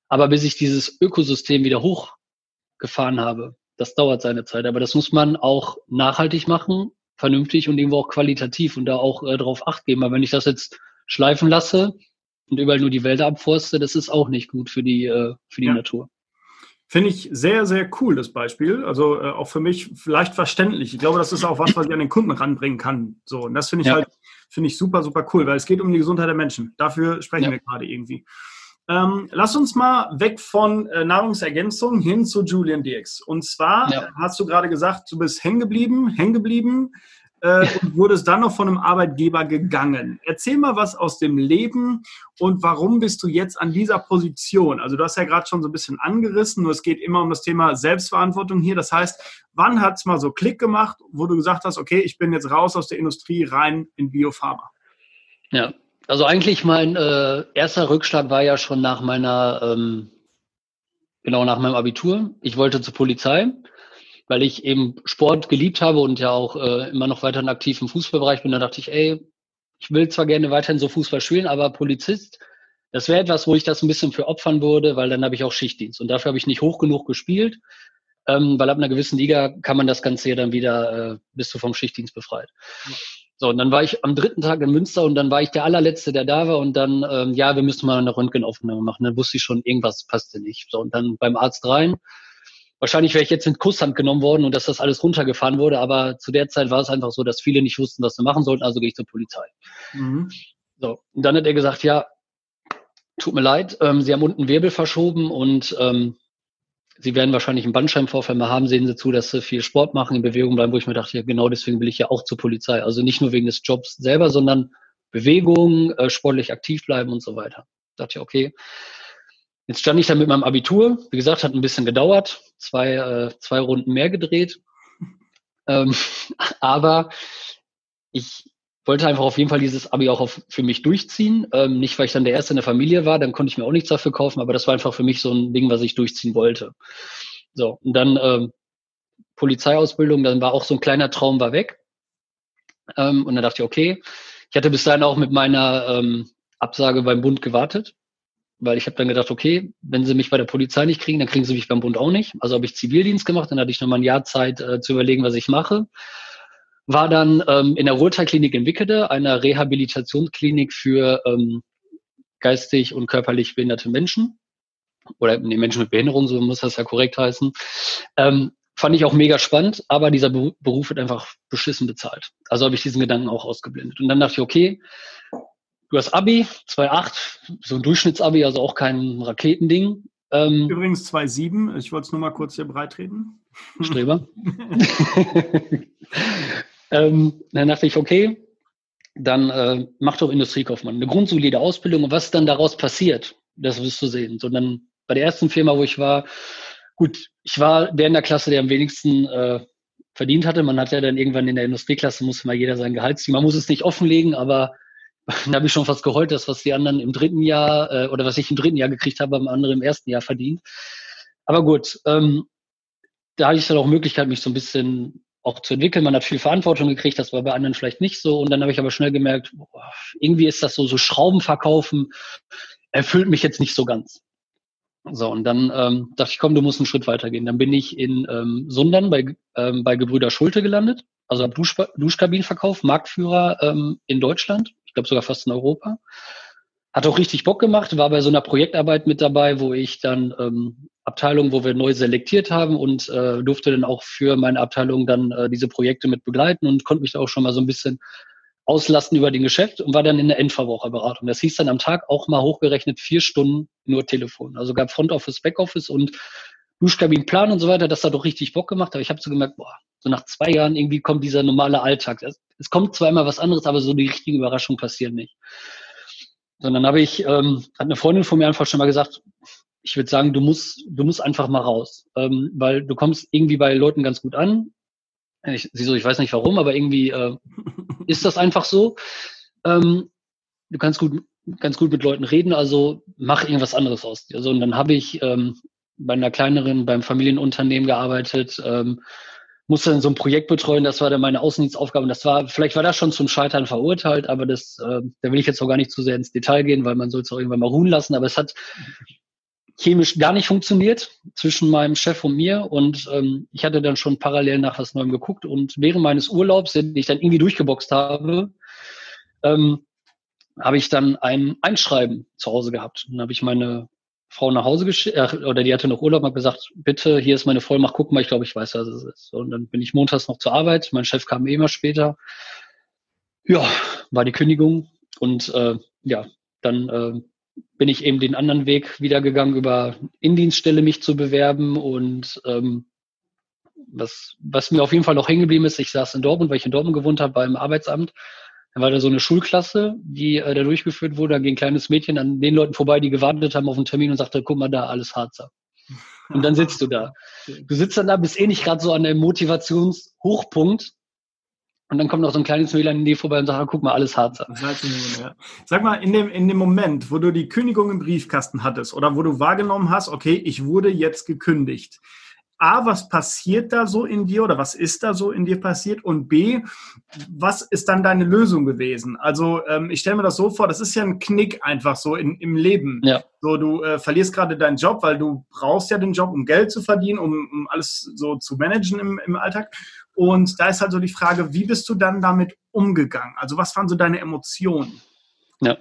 S2: Aber bis ich dieses Ökosystem wieder hochgefahren habe, das dauert seine Zeit. Aber das muss man auch nachhaltig machen, vernünftig und irgendwo auch qualitativ und da auch äh, darauf acht geben. Aber wenn ich das jetzt schleifen lasse und überall nur die Wälder abforste, das ist auch nicht gut für die, äh, für die ja. Natur.
S1: Finde ich sehr, sehr cool, das Beispiel. Also äh, auch für mich vielleicht verständlich. Ich glaube, das ist auch was, was ich an den Kunden ranbringen kann. So, und das finde ich ja. halt, finde ich super, super cool, weil es geht um die Gesundheit der Menschen. Dafür sprechen ja. wir gerade irgendwie. Ähm, lass uns mal weg von äh, Nahrungsergänzung hin zu Julian DX. Und zwar ja. hast du gerade gesagt, du bist hängen geblieben, hängen geblieben äh, und wurdest dann noch von einem Arbeitgeber gegangen. Erzähl mal was aus dem Leben und warum bist du jetzt an dieser Position? Also du hast ja gerade schon so ein bisschen angerissen, nur es geht immer um das Thema Selbstverantwortung hier. Das heißt, wann hat es mal so Klick gemacht, wo du gesagt hast, okay, ich bin jetzt raus aus der Industrie rein in Biopharma?
S2: Ja, also eigentlich mein äh, erster Rückschlag war ja schon nach meiner, ähm, genau nach meinem Abitur. Ich wollte zur Polizei weil ich eben Sport geliebt habe und ja auch äh, immer noch weiterhin aktiv im Fußballbereich bin, da dachte ich, ey, ich will zwar gerne weiterhin so Fußball spielen, aber Polizist, Das wäre etwas, wo ich das ein bisschen für opfern würde, weil dann habe ich auch Schichtdienst. Und dafür habe ich nicht hoch genug gespielt, ähm, weil ab einer gewissen Liga kann man das Ganze ja dann wieder, äh, bist du vom Schichtdienst befreit. Ja. So, und dann war ich am dritten Tag in Münster und dann war ich der allerletzte, der da war und dann, ähm, ja, wir müssen mal eine Röntgenaufnahme machen. Dann wusste ich schon, irgendwas passte nicht. So, und dann beim Arzt rein. Wahrscheinlich wäre ich jetzt in Kusshand genommen worden und dass das alles runtergefahren wurde, aber zu der Zeit war es einfach so, dass viele nicht wussten, was sie machen sollten, also gehe ich zur Polizei. Mhm. So, und dann hat er gesagt, ja, tut mir leid, ähm, Sie haben unten Wirbel verschoben und ähm, Sie werden wahrscheinlich einen Bandscheibenvorfall mal haben, sehen Sie zu, dass Sie viel Sport machen, in Bewegung bleiben, wo ich mir dachte, ja, genau deswegen will ich ja auch zur Polizei. Also nicht nur wegen des Jobs selber, sondern Bewegung, äh, sportlich aktiv bleiben und so weiter. Da dachte ich, okay. Jetzt stand ich dann mit meinem Abitur. Wie gesagt, hat ein bisschen gedauert, zwei, äh, zwei Runden mehr gedreht. Ähm, [laughs] aber ich wollte einfach auf jeden Fall dieses Abi auch auf, für mich durchziehen. Ähm, nicht, weil ich dann der Erste in der Familie war, dann konnte ich mir auch nichts dafür kaufen, aber das war einfach für mich so ein Ding, was ich durchziehen wollte. So, und dann ähm, Polizeiausbildung, dann war auch so ein kleiner Traum war weg. Ähm, und dann dachte ich, okay, ich hatte bis dahin auch mit meiner ähm, Absage beim Bund gewartet, weil ich habe dann gedacht, okay, wenn sie mich bei der Polizei nicht kriegen, dann kriegen sie mich beim Bund auch nicht. Also habe ich Zivildienst gemacht, dann hatte ich nochmal ein Jahr Zeit äh, zu überlegen, was ich mache war dann ähm, in der Ruhrteilklinik in Wickede, einer Rehabilitationsklinik für ähm, geistig und körperlich behinderte Menschen oder nee, Menschen mit Behinderung, so muss das ja korrekt heißen. Ähm, fand ich auch mega spannend, aber dieser Beruf wird einfach beschissen bezahlt. Also habe ich diesen Gedanken auch ausgeblendet. Und dann dachte ich, okay, du hast Abi, 2,8, so ein Durchschnittsabi, also auch kein Raketending.
S1: Ähm, Übrigens 2,7, ich wollte es nur mal kurz hier breitreden.
S2: Streber. [laughs] Ähm, dann dachte ich, okay, dann äh, mach doch Industriekaufmann. Eine grundsolide Ausbildung und was dann daraus passiert, das wirst du sehen. So dann bei der ersten Firma, wo ich war, gut, ich war der in der Klasse, der am wenigsten äh, verdient hatte. Man hat ja dann irgendwann in der Industrieklasse, muss mal jeder sein Gehalt ziehen. Man muss es nicht offenlegen, aber da habe ich schon fast geheult, dass was die anderen im dritten Jahr äh, oder was ich im dritten Jahr gekriegt habe, am anderen im ersten Jahr verdient. Aber gut, ähm, da hatte ich dann auch Möglichkeit, mich so ein bisschen auch zu entwickeln. Man hat viel Verantwortung gekriegt, das war bei anderen vielleicht nicht so. Und dann habe ich aber schnell gemerkt, boah, irgendwie ist das so, so Schrauben verkaufen, erfüllt mich jetzt nicht so ganz. So, und dann ähm, dachte ich, komm, du musst einen Schritt weitergehen. Dann bin ich in ähm, Sundern bei, ähm, bei Gebrüder Schulte gelandet, also habe Dusch, Duschkabinenverkauf, Marktführer ähm, in Deutschland, glaube sogar fast in Europa. Hat auch richtig Bock gemacht, war bei so einer Projektarbeit mit dabei, wo ich dann ähm, Abteilung, wo wir neu selektiert haben und äh, durfte dann auch für meine Abteilung dann äh, diese Projekte mit begleiten und konnte mich da auch schon mal so ein bisschen auslasten über den Geschäft und war dann in der Endverbraucherberatung. Das hieß dann am Tag auch mal hochgerechnet vier Stunden nur Telefon. Also gab Front Office, Backoffice und Duschkabinenplan und so weiter. Das hat doch richtig Bock gemacht. Aber ich habe so gemerkt, boah, so nach zwei Jahren irgendwie kommt dieser normale Alltag. Es kommt zwar immer was anderes, aber so die richtigen Überraschungen passieren nicht. Sondern habe ich, ähm, hat eine Freundin von mir einfach schon mal gesagt, ich würde sagen, du musst, du musst einfach mal raus, ähm, weil du kommst irgendwie bei Leuten ganz gut an. Ich, sie so, ich weiß nicht warum, aber irgendwie äh, [laughs] ist das einfach so. Ähm, du kannst gut, ganz gut mit Leuten reden, also mach irgendwas anderes aus dir. Also, und dann habe ich ähm, bei einer kleineren, beim Familienunternehmen gearbeitet, ähm, musste dann so ein Projekt betreuen, das war dann meine Außendienstaufgabe. Und das war, vielleicht war das schon zum Scheitern verurteilt, aber das, äh, da will ich jetzt auch gar nicht zu sehr ins Detail gehen, weil man soll es auch irgendwann mal ruhen lassen. Aber es hat chemisch gar nicht funktioniert zwischen meinem Chef und mir. Und ähm, ich hatte dann schon parallel nach was Neuem geguckt. Und während meines Urlaubs, den ich dann irgendwie durchgeboxt habe, ähm, habe ich dann ein Einschreiben zu Hause gehabt. Dann habe ich meine Frau nach Hause geschickt, äh, oder die hatte noch Urlaub, hat gesagt, bitte, hier ist meine Vollmacht, guck mal, ich glaube, ich weiß, was es ist. Und dann bin ich montags noch zur Arbeit, mein Chef kam eh immer später. Ja, war die Kündigung und äh, ja, dann äh, bin ich eben den anderen Weg wieder gegangen, über Indienststelle mich zu bewerben und ähm, was, was mir auf jeden Fall noch hängen geblieben ist, ich saß in Dortmund, weil ich in Dortmund gewohnt habe, beim Arbeitsamt. Da war da so eine Schulklasse, die äh, da durchgeführt wurde. Da ging ein kleines Mädchen an den Leuten vorbei, die gewartet haben auf einen Termin und sagte, guck mal da, alles Harzer. Und dann sitzt du da. Du sitzt dann da, bist eh nicht gerade so an dem Motivationshochpunkt und dann kommt noch so ein kleines Mädchen in dir vorbei und sagt, ah, guck mal, alles hart.
S1: Ja. Sag mal, in dem, in dem Moment, wo du die Kündigung im Briefkasten hattest oder wo du wahrgenommen hast, okay, ich wurde jetzt gekündigt. A, was passiert da so in dir oder was ist da so in dir passiert? Und B, was ist dann deine Lösung gewesen? Also ähm, ich stelle mir das so vor, das ist ja ein Knick einfach so in, im Leben. Ja. So, du äh, verlierst gerade deinen Job, weil du brauchst ja den Job, um Geld zu verdienen, um, um alles so zu managen im, im Alltag. Und da ist halt so die Frage, wie bist du dann damit umgegangen? Also was waren so deine Emotionen?
S2: Ja,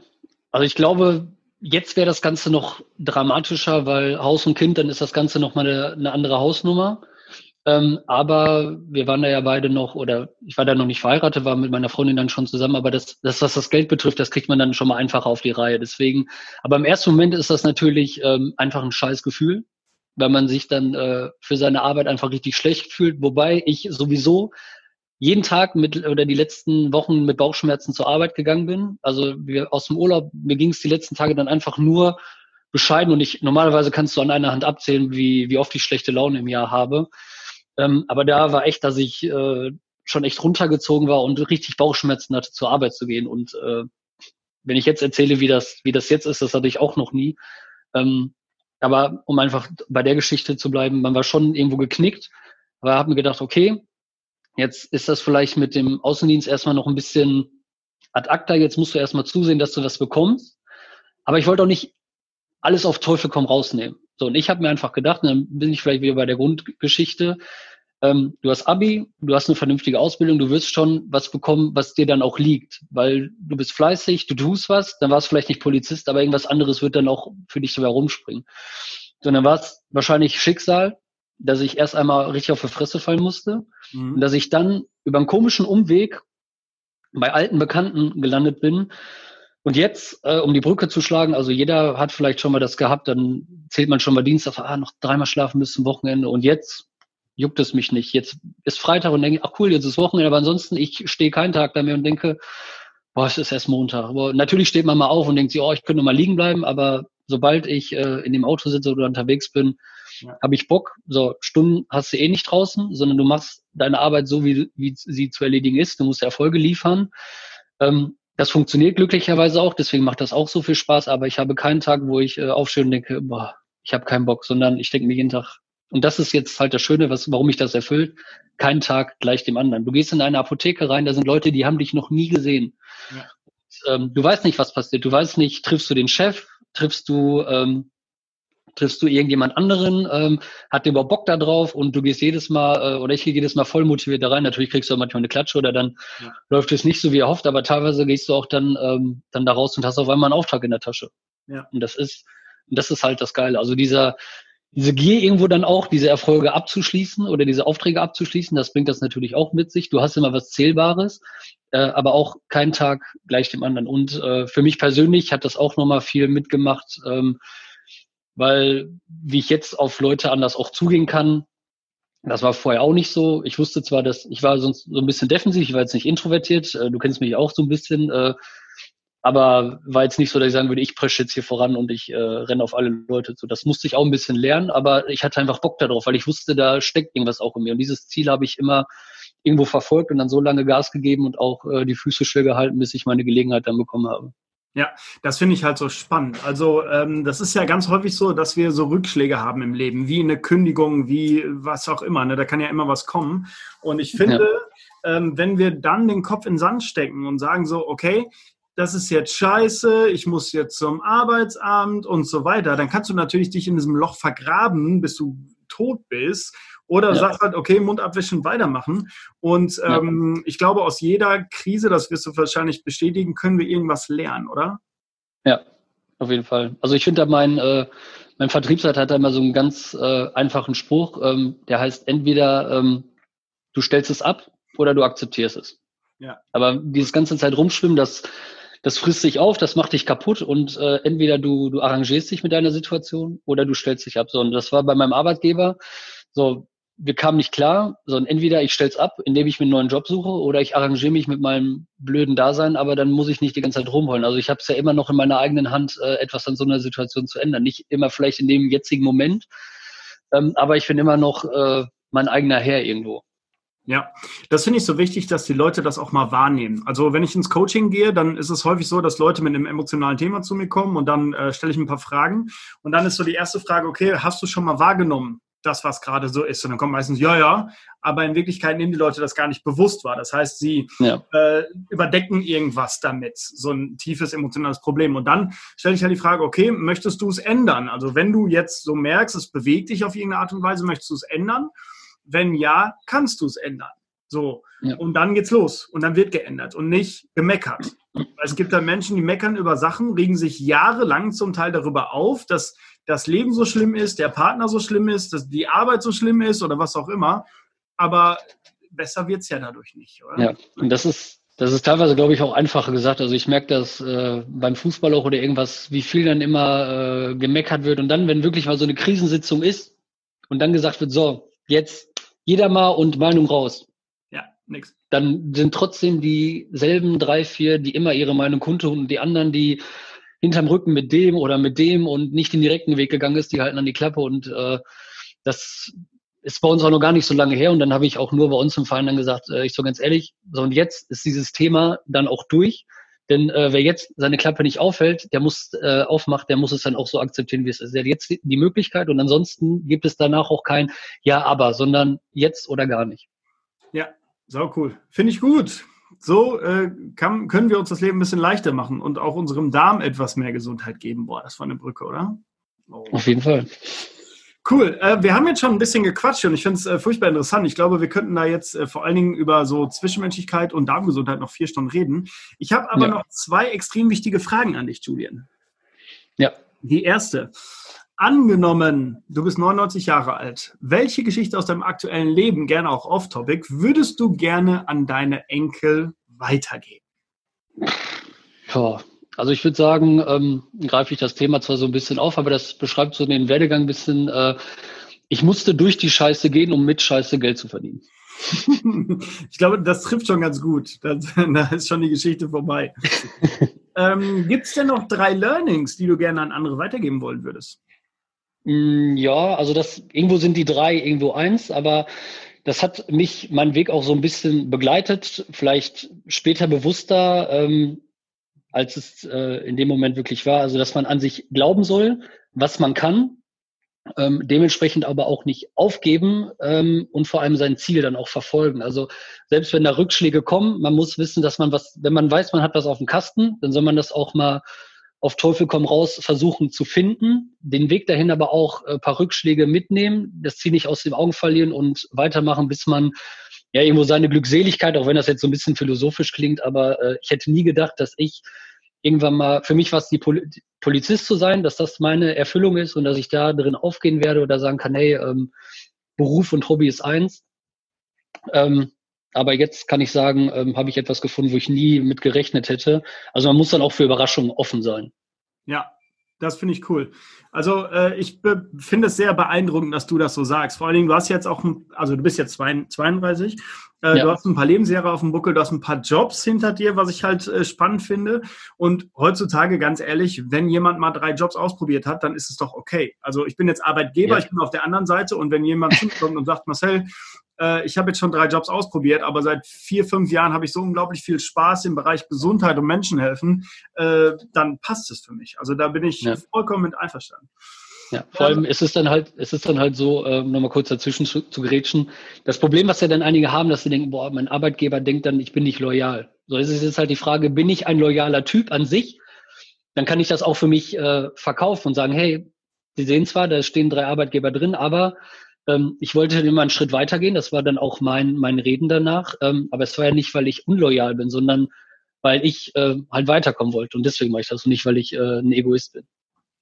S2: also ich glaube, Jetzt wäre das Ganze noch dramatischer, weil Haus und Kind, dann ist das Ganze nochmal eine, eine andere Hausnummer. Ähm, aber wir waren da ja beide noch, oder ich war da noch nicht verheiratet, war mit meiner Freundin dann schon zusammen, aber das, das, was das Geld betrifft, das kriegt man dann schon mal einfacher auf die Reihe. Deswegen, aber im ersten Moment ist das natürlich ähm, einfach ein scheiß Gefühl, weil man sich dann äh, für seine Arbeit einfach richtig schlecht fühlt, wobei ich sowieso jeden Tag mit oder die letzten Wochen mit Bauchschmerzen zur Arbeit gegangen bin. Also wir aus dem Urlaub, mir ging es die letzten Tage dann einfach nur bescheiden und ich normalerweise kannst du an einer Hand abzählen, wie, wie oft ich schlechte Laune im Jahr habe. Ähm, aber da war echt, dass ich äh, schon echt runtergezogen war und richtig Bauchschmerzen hatte, zur Arbeit zu gehen. Und äh, wenn ich jetzt erzähle, wie das, wie das jetzt ist, das hatte ich auch noch nie. Ähm, aber um einfach bei der Geschichte zu bleiben, man war schon irgendwo geknickt, aber habe mir gedacht, okay, Jetzt ist das vielleicht mit dem Außendienst erstmal noch ein bisschen ad acta. Jetzt musst du erstmal zusehen, dass du das bekommst. Aber ich wollte auch nicht alles auf Teufel komm rausnehmen. So, und ich habe mir einfach gedacht, dann bin ich vielleicht wieder bei der Grundgeschichte. Ähm, du hast Abi, du hast eine vernünftige Ausbildung, du wirst schon was bekommen, was dir dann auch liegt, weil du bist fleißig, du tust was, dann warst vielleicht nicht Polizist, aber irgendwas anderes wird dann auch für dich so herumspringen. So, dann war es wahrscheinlich Schicksal, dass ich erst einmal richtig auf die Fresse fallen musste mhm. und dass ich dann über einen komischen Umweg bei alten Bekannten gelandet bin. Und jetzt, äh, um die Brücke zu schlagen, also jeder hat vielleicht schon mal das gehabt, dann zählt man schon mal Dienstag, ah, noch dreimal schlafen bis zum Wochenende. Und jetzt juckt es mich nicht. Jetzt ist Freitag und denke, ach cool, jetzt ist Wochenende, aber ansonsten, ich stehe keinen Tag da mehr und denke, boah, es ist erst Montag. Aber natürlich steht man mal auf und denkt sich, oh, ich könnte mal liegen bleiben, aber sobald ich äh, in dem Auto sitze oder unterwegs bin, ja. habe ich Bock. So, Stunden hast du eh nicht draußen, sondern du machst deine Arbeit so, wie, wie sie zu erledigen ist. Du musst Erfolge liefern. Ähm, das funktioniert glücklicherweise auch, deswegen macht das auch so viel Spaß, aber ich habe keinen Tag, wo ich äh, aufstehe und denke, boah, ich habe keinen Bock, sondern ich denke mir jeden Tag, und das ist jetzt halt das Schöne, was, warum mich das erfüllt, kein Tag gleich dem anderen. Du gehst in eine Apotheke rein, da sind Leute, die haben dich noch nie gesehen. Ja. Und, ähm, du weißt nicht, was passiert. Du weißt nicht, triffst du den Chef, triffst du ähm, triffst du irgendjemand anderen, ähm, hat der überhaupt Bock da drauf und du gehst jedes Mal äh, oder ich gehe jedes Mal voll motiviert da rein. Natürlich kriegst du manchmal eine Klatsche oder dann ja. läuft es nicht so wie erhofft, aber teilweise gehst du auch dann ähm, dann da raus und hast auf einmal einen Auftrag in der Tasche. Ja. Und das ist das ist halt das Geile. Also dieser diese Gier irgendwo dann auch, diese Erfolge abzuschließen oder diese Aufträge abzuschließen, das bringt das natürlich auch mit sich. Du hast immer was Zählbares, äh, aber auch kein Tag gleich dem anderen. Und äh, für mich persönlich hat das auch nochmal viel mitgemacht, ähm, weil wie ich jetzt auf Leute anders auch zugehen kann, das war vorher auch nicht so. Ich wusste zwar, dass ich war sonst so ein bisschen defensiv, ich war jetzt nicht introvertiert, äh, du kennst mich auch so ein bisschen, äh, aber war jetzt nicht so, dass ich sagen würde, ich presche jetzt hier voran und ich äh, renne auf alle Leute zu. Das musste ich auch ein bisschen lernen, aber ich hatte einfach Bock darauf, weil ich wusste, da steckt irgendwas auch in mir. Und dieses Ziel habe ich immer irgendwo verfolgt und dann so lange Gas gegeben und auch die Füße still gehalten, bis ich meine Gelegenheit dann bekommen habe.
S1: Ja, das finde ich halt so spannend. Also ähm, das ist ja ganz häufig so, dass wir so Rückschläge haben im Leben, wie eine Kündigung, wie was auch immer. Ne? Da kann ja immer was kommen. Und ich finde, ja. ähm, wenn wir dann den Kopf in den Sand stecken und sagen so, okay, das ist jetzt scheiße, ich muss jetzt zum Arbeitsamt und so weiter, dann kannst du natürlich dich in diesem Loch vergraben, bis du tot bist oder ja. sagst halt, okay, Mund abwischen, weitermachen. Und ähm, ja. ich glaube, aus jeder Krise, das wirst du wahrscheinlich bestätigen, können wir irgendwas lernen, oder?
S2: Ja, auf jeden Fall. Also ich finde da mein, äh, mein Vertriebsleiter hat da immer so einen ganz äh, einfachen Spruch, ähm, der heißt entweder ähm, du stellst es ab oder du akzeptierst es. Ja. Aber dieses ganze Zeit rumschwimmen, das, das frisst sich auf, das macht dich kaputt und äh, entweder du, du arrangierst dich mit deiner Situation oder du stellst dich ab. So, und das war bei meinem Arbeitgeber so, wir kamen nicht klar, sondern entweder ich stell's ab, indem ich mir einen neuen Job suche, oder ich arrangiere mich mit meinem blöden Dasein, aber dann muss ich nicht die ganze Zeit rumholen. Also ich habe es ja immer noch in meiner eigenen Hand, äh, etwas an so einer Situation zu ändern. Nicht immer vielleicht in dem jetzigen Moment, ähm, aber ich bin immer noch äh, mein eigener Herr irgendwo.
S1: Ja, das finde ich so wichtig, dass die Leute das auch mal wahrnehmen. Also wenn ich ins Coaching gehe, dann ist es häufig so, dass Leute mit einem emotionalen Thema zu mir kommen und dann äh, stelle ich ein paar Fragen und dann ist so die erste Frage, okay, hast du schon mal wahrgenommen, das, was gerade so ist. Und dann kommt meistens, ja, ja, aber in Wirklichkeit nehmen die Leute das gar nicht bewusst wahr. Das heißt, sie ja. äh, überdecken irgendwas damit, so ein tiefes emotionales Problem. Und dann stelle ich ja halt die Frage, okay, möchtest du es ändern? Also wenn du jetzt so merkst, es bewegt dich auf irgendeine Art und Weise, möchtest du es ändern? Wenn ja, kannst du es ändern. So. Ja. Und dann geht's los. Und dann wird geändert und nicht gemeckert. Es gibt da Menschen, die meckern über Sachen, regen sich jahrelang zum Teil darüber auf, dass das Leben so schlimm ist, der Partner so schlimm ist, dass die Arbeit so schlimm ist oder was auch immer. Aber besser wird es ja dadurch nicht, oder?
S2: Ja, und das ist, das ist teilweise, glaube ich, auch einfacher gesagt. Also ich merke das äh, beim Fußball auch oder irgendwas, wie viel dann immer äh, gemeckert wird. Und dann, wenn wirklich mal so eine Krisensitzung ist und dann gesagt wird, so, jetzt jeder mal und Meinung raus.
S1: Nix.
S2: Dann sind trotzdem dieselben drei, vier, die immer ihre Meinung kundtun und die anderen, die hinterm Rücken mit dem oder mit dem und nicht den direkten Weg gegangen ist, die halten an die Klappe und äh, das ist bei uns auch noch gar nicht so lange her und dann habe ich auch nur bei uns im Verein dann gesagt, äh, ich so ganz ehrlich, so und jetzt ist dieses Thema dann auch durch, denn äh, wer jetzt seine Klappe nicht aufhält, der muss äh, aufmacht, der muss es dann auch so akzeptieren, wie es ist. Er hat jetzt die Möglichkeit und ansonsten gibt es danach auch kein Ja, aber, sondern jetzt oder gar nicht.
S1: Ja, sau cool. Finde ich gut so äh, kann, können wir uns das Leben ein bisschen leichter machen und auch unserem Darm etwas mehr Gesundheit geben. Boah, das war eine Brücke, oder?
S2: Oh. Auf jeden Fall.
S1: Cool. Äh, wir haben jetzt schon ein bisschen gequatscht und ich finde es äh, furchtbar interessant. Ich glaube, wir könnten da jetzt äh, vor allen Dingen über so Zwischenmenschlichkeit und Darmgesundheit noch vier Stunden reden. Ich habe aber ja. noch zwei extrem wichtige Fragen an dich, Julian.
S2: Ja.
S1: Die erste. Angenommen, du bist 99 Jahre alt. Welche Geschichte aus deinem aktuellen Leben, gerne auch off-topic, würdest du gerne an deine Enkel weitergeben?
S2: Ja, also ich würde sagen, ähm, greife ich das Thema zwar so ein bisschen auf, aber das beschreibt so den Werdegang ein bisschen. Äh, ich musste durch die Scheiße gehen, um mit Scheiße Geld zu verdienen. [laughs]
S1: ich glaube, das trifft schon ganz gut. [laughs] da ist schon die Geschichte vorbei. [laughs] ähm, Gibt es denn noch drei Learnings, die du gerne an andere weitergeben wollen würdest?
S2: Mm, ja, also das irgendwo sind die drei, irgendwo eins, aber das hat mich meinen Weg auch so ein bisschen begleitet, vielleicht später bewusster, ähm, als es äh, in dem Moment wirklich war. Also dass man an sich glauben soll, was man kann, ähm, dementsprechend aber auch nicht aufgeben ähm, und vor allem sein Ziel dann auch verfolgen. Also selbst wenn da Rückschläge kommen, man muss wissen, dass man was, wenn man weiß, man hat was auf dem Kasten, dann soll man das auch mal auf Teufel komm raus versuchen zu finden, den Weg dahin aber auch ein äh, paar Rückschläge mitnehmen, das Ziel nicht aus den Augen verlieren und weitermachen, bis man ja irgendwo seine Glückseligkeit, auch wenn das jetzt so ein bisschen philosophisch klingt, aber äh, ich hätte nie gedacht, dass ich irgendwann mal, für mich war es die Pol Polizist zu sein, dass das meine Erfüllung ist und dass ich da drin aufgehen werde oder sagen kann, hey, ähm, Beruf und Hobby ist eins. Ähm, aber jetzt kann ich sagen, ähm, habe ich etwas gefunden, wo ich nie mit gerechnet hätte. Also man muss dann auch für Überraschungen offen sein.
S1: Ja, das finde ich cool. Also äh, ich finde es sehr beeindruckend, dass du das so sagst. Vor allen Dingen, du hast jetzt auch, also du bist jetzt 32, äh, ja. du hast ein paar Lebensjahre auf dem Buckel, du hast ein paar Jobs hinter dir, was ich halt äh, spannend finde. Und heutzutage, ganz ehrlich, wenn jemand mal drei Jobs ausprobiert hat, dann ist es doch okay. Also ich bin jetzt Arbeitgeber, ja. ich bin auf der anderen Seite und wenn jemand [laughs] zukommt und sagt, Marcel, äh, ich habe jetzt schon drei Jobs ausprobiert, aber seit vier, fünf Jahren habe ich so unglaublich viel Spaß im Bereich Gesundheit und Menschenhelfen, äh, dann passt es für mich. Also da bin ich ja. vollkommen mit einverstanden.
S2: Ja, vor allem ist es dann halt, ist es dann halt so, äh, nochmal kurz dazwischen zu, zu gerätschen. Das Problem, was ja dann einige haben, dass sie denken, boah, mein Arbeitgeber denkt dann, ich bin nicht loyal. So ist es jetzt halt die Frage, bin ich ein loyaler Typ an sich? Dann kann ich das auch für mich äh, verkaufen und sagen, hey, Sie sehen zwar, da stehen drei Arbeitgeber drin, aber ähm, ich wollte immer einen Schritt weitergehen. Das war dann auch mein, mein Reden danach. Ähm, aber es war ja nicht, weil ich unloyal bin, sondern weil ich äh, halt weiterkommen wollte. Und deswegen mache ich das und nicht, weil ich äh, ein Egoist bin.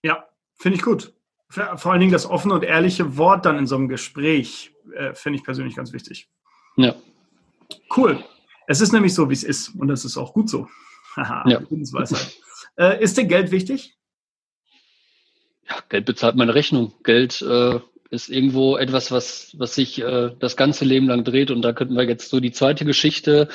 S1: Ja, finde ich gut. Vor allen Dingen das offene und ehrliche Wort dann in so einem Gespräch äh, finde ich persönlich ganz wichtig.
S2: Ja.
S1: Cool. Es ist nämlich so, wie es ist. Und das ist auch gut so. [laughs] Haha, ja. äh, ist dir Geld wichtig?
S2: Ja, Geld bezahlt meine Rechnung. Geld äh, ist irgendwo etwas, was, was sich äh, das ganze Leben lang dreht. Und da könnten wir jetzt so die zweite Geschichte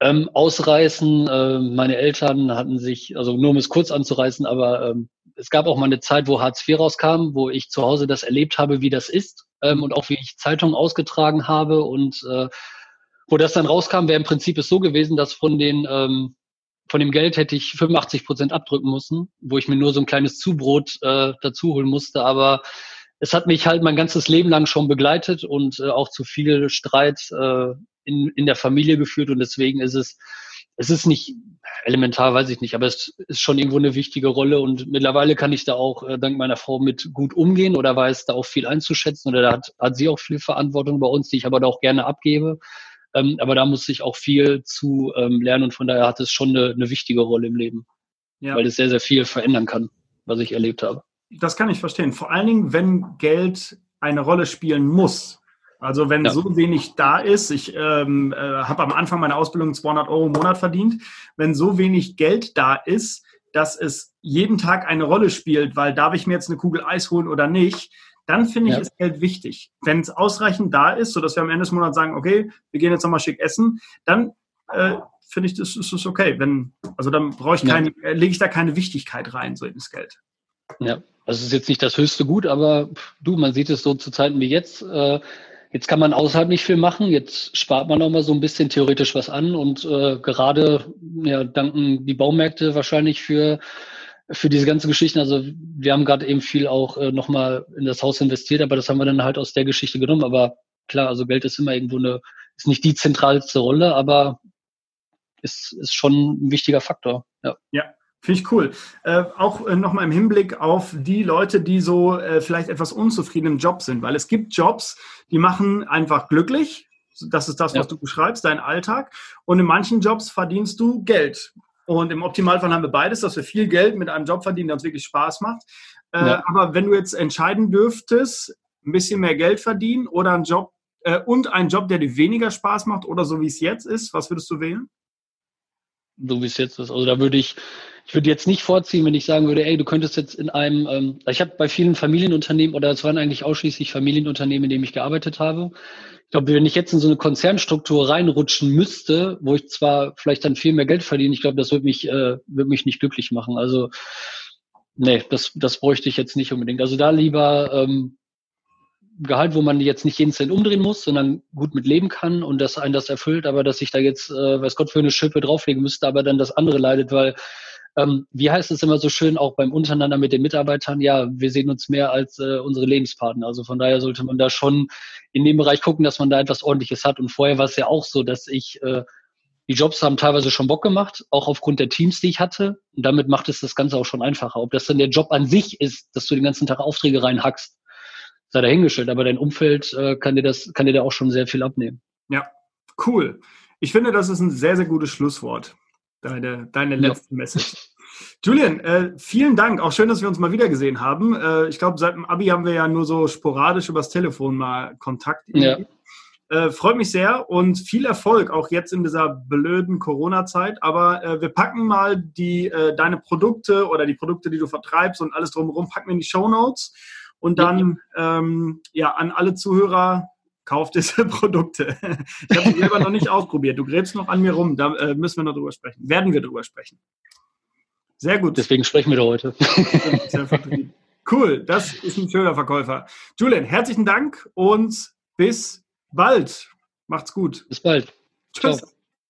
S2: ähm, ausreißen. Äh, meine Eltern hatten sich, also nur um es kurz anzureißen, aber ähm, es gab auch mal eine Zeit, wo Hartz IV rauskam, wo ich zu Hause das erlebt habe, wie das ist ähm, und auch wie ich Zeitungen ausgetragen habe und äh, wo das dann rauskam, wäre im Prinzip es so gewesen, dass von den ähm, von dem Geld hätte ich 85 Prozent abdrücken müssen, wo ich mir nur so ein kleines Zubrot äh, dazu holen musste. Aber es hat mich halt mein ganzes Leben lang schon begleitet und äh, auch zu viel Streit äh, in, in der Familie geführt und deswegen ist es, es ist nicht elementar, weiß ich nicht, aber es ist schon irgendwo eine wichtige Rolle und mittlerweile kann ich da auch äh, dank meiner Frau mit gut umgehen oder weiß da auch viel einzuschätzen oder da hat, hat sie auch viel Verantwortung bei uns, die ich aber da auch gerne abgebe. Ähm, aber da muss ich auch viel zu ähm, lernen und von daher hat es schon eine, eine wichtige Rolle im Leben, ja. weil es sehr, sehr viel verändern kann, was ich erlebt habe.
S1: Das kann ich verstehen. Vor allen Dingen, wenn Geld eine Rolle spielen muss. Also wenn ja. so wenig da ist, ich ähm, äh, habe am Anfang meiner Ausbildung 200 Euro im Monat verdient, wenn so wenig Geld da ist, dass es jeden Tag eine Rolle spielt, weil darf ich mir jetzt eine Kugel Eis holen oder nicht, dann finde ich, ja. ist Geld wichtig. Wenn es ausreichend da ist, sodass wir am Ende des Monats sagen, okay, wir gehen jetzt nochmal schick essen, dann äh, finde ich, das, das ist okay. Wenn, also dann brauche ich keine, ja. lege ich da keine Wichtigkeit rein, so ins Geld.
S2: Ja, also es ist jetzt nicht das höchste Gut, aber du, man sieht es so zu Zeiten wie jetzt. Äh, jetzt kann man außerhalb nicht viel machen. Jetzt spart man auch mal so ein bisschen theoretisch was an und äh, gerade ja, danken die Baumärkte wahrscheinlich für für diese ganze Geschichten. Also wir haben gerade eben viel auch äh, nochmal in das Haus investiert, aber das haben wir dann halt aus der Geschichte genommen. Aber klar, also Geld ist immer irgendwo eine, ist nicht die zentralste Rolle, aber ist, ist schon ein wichtiger Faktor. Ja.
S1: ja. Finde ich cool. Äh, auch äh, nochmal im Hinblick auf die Leute, die so äh, vielleicht etwas unzufrieden im Job sind, weil es gibt Jobs, die machen einfach glücklich. Das ist das, was ja. du beschreibst, dein Alltag. Und in manchen Jobs verdienst du Geld. Und im Optimalfall haben wir beides, dass wir viel Geld mit einem Job verdienen, der uns wirklich Spaß macht. Äh, ja. Aber wenn du jetzt entscheiden dürftest, ein bisschen mehr Geld verdienen oder einen Job äh, und einen Job, der dir weniger Spaß macht oder so wie es jetzt ist, was würdest du wählen?
S2: So wie es jetzt ist. Also da würde ich ich würde jetzt nicht vorziehen, wenn ich sagen würde, ey, du könntest jetzt in einem, ähm, ich habe bei vielen Familienunternehmen oder es waren eigentlich ausschließlich Familienunternehmen, in denen ich gearbeitet habe. Ich glaube, wenn ich jetzt in so eine Konzernstruktur reinrutschen müsste, wo ich zwar vielleicht dann viel mehr Geld verdiene, ich glaube, das würde mich, äh, würde mich nicht glücklich machen. Also nee, das, das bräuchte ich jetzt nicht unbedingt. Also da lieber ähm, Gehalt, wo man jetzt nicht jeden Cent umdrehen muss, sondern gut mit leben kann und dass einen das erfüllt, aber dass ich da jetzt, äh, weiß Gott, für eine Schippe drauflegen müsste, aber dann das andere leidet, weil ähm, wie heißt es immer so schön, auch beim Untereinander mit den Mitarbeitern, ja, wir sehen uns mehr als äh, unsere Lebenspartner. Also von daher sollte man da schon in dem Bereich gucken, dass man da etwas Ordentliches hat. Und vorher war es ja auch so, dass ich, äh, die Jobs haben teilweise schon Bock gemacht, auch aufgrund der Teams, die ich hatte. Und damit macht es das Ganze auch schon einfacher. Ob das dann der Job an sich ist, dass du den ganzen Tag Aufträge reinhackst, sei dahingestellt. Aber dein Umfeld äh, kann dir das, kann dir da auch schon sehr viel abnehmen.
S1: Ja, cool. Ich finde, das ist ein sehr, sehr gutes Schlusswort deine, deine letzte ja. Message. Julian, äh, vielen Dank. Auch schön, dass wir uns mal wieder gesehen haben. Äh, ich glaube, seit dem Abi haben wir ja nur so sporadisch übers Telefon mal Kontakt. Ja. Äh, freut mich sehr und viel Erfolg auch jetzt in dieser blöden Corona-Zeit. Aber äh, wir packen mal die, äh, deine Produkte oder die Produkte, die du vertreibst und alles drumherum, packen wir in die Show Notes. Und dann ja. Ähm, ja an alle Zuhörer, kauft diese [laughs] Produkte. Ich habe sie selber noch nicht ausprobiert. Du gräbst noch an mir rum. Da äh, müssen wir noch drüber sprechen. Werden wir drüber sprechen. Sehr gut.
S2: Deswegen sprechen wir da heute.
S1: cool, das ist ein schöner Verkäufer. Julian, herzlichen Dank und bis bald. Macht's gut.
S2: Bis bald. Tschüss. Ciao.